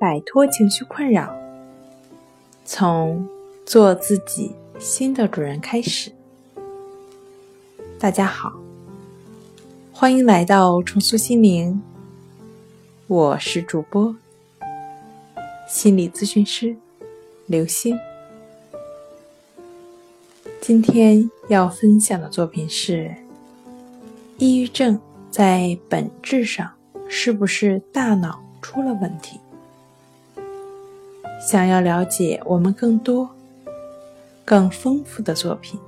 摆脱情绪困扰，从做自己新的主人开始。大家好，欢迎来到重塑心灵，我是主播心理咨询师刘星。今天要分享的作品是：抑郁症在本质上是不是大脑？出了问题。想要了解我们更多、更丰富的作品，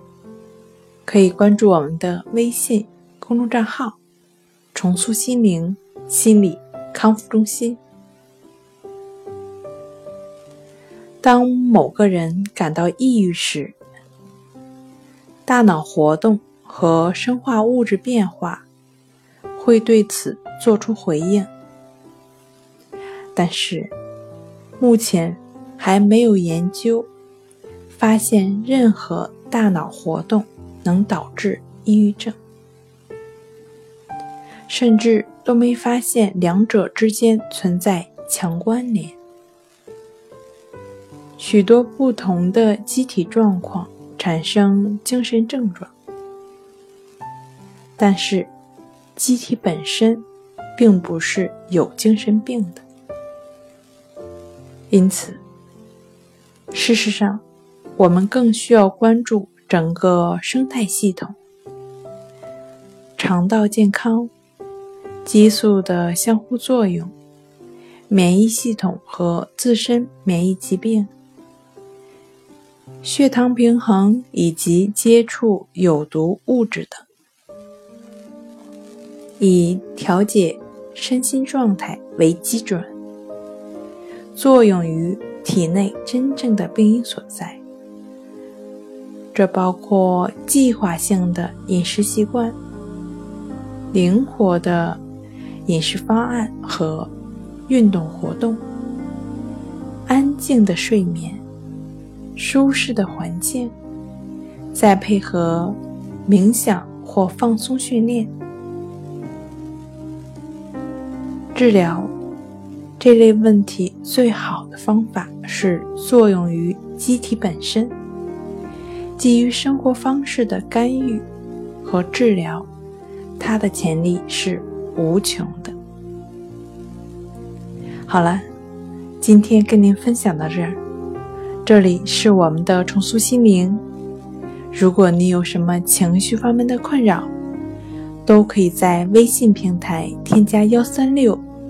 可以关注我们的微信公众账号“重塑心灵心理康复中心”。当某个人感到抑郁时，大脑活动和生化物质变化会对此做出回应。但是，目前还没有研究发现任何大脑活动能导致抑郁症，甚至都没发现两者之间存在强关联。许多不同的机体状况产生精神症状，但是机体本身并不是有精神病的。因此，事实上，我们更需要关注整个生态系统、肠道健康、激素的相互作用、免疫系统和自身免疫疾病、血糖平衡以及接触有毒物质等，以调节身心状态为基准。作用于体内真正的病因所在，这包括计划性的饮食习惯、灵活的饮食方案和运动活动、安静的睡眠、舒适的环境，再配合冥想或放松训练治疗。这类问题最好的方法是作用于机体本身，基于生活方式的干预和治疗，它的潜力是无穷的。好了，今天跟您分享到这儿，这里是我们的重塑心灵。如果你有什么情绪方面的困扰，都可以在微信平台添加幺三六。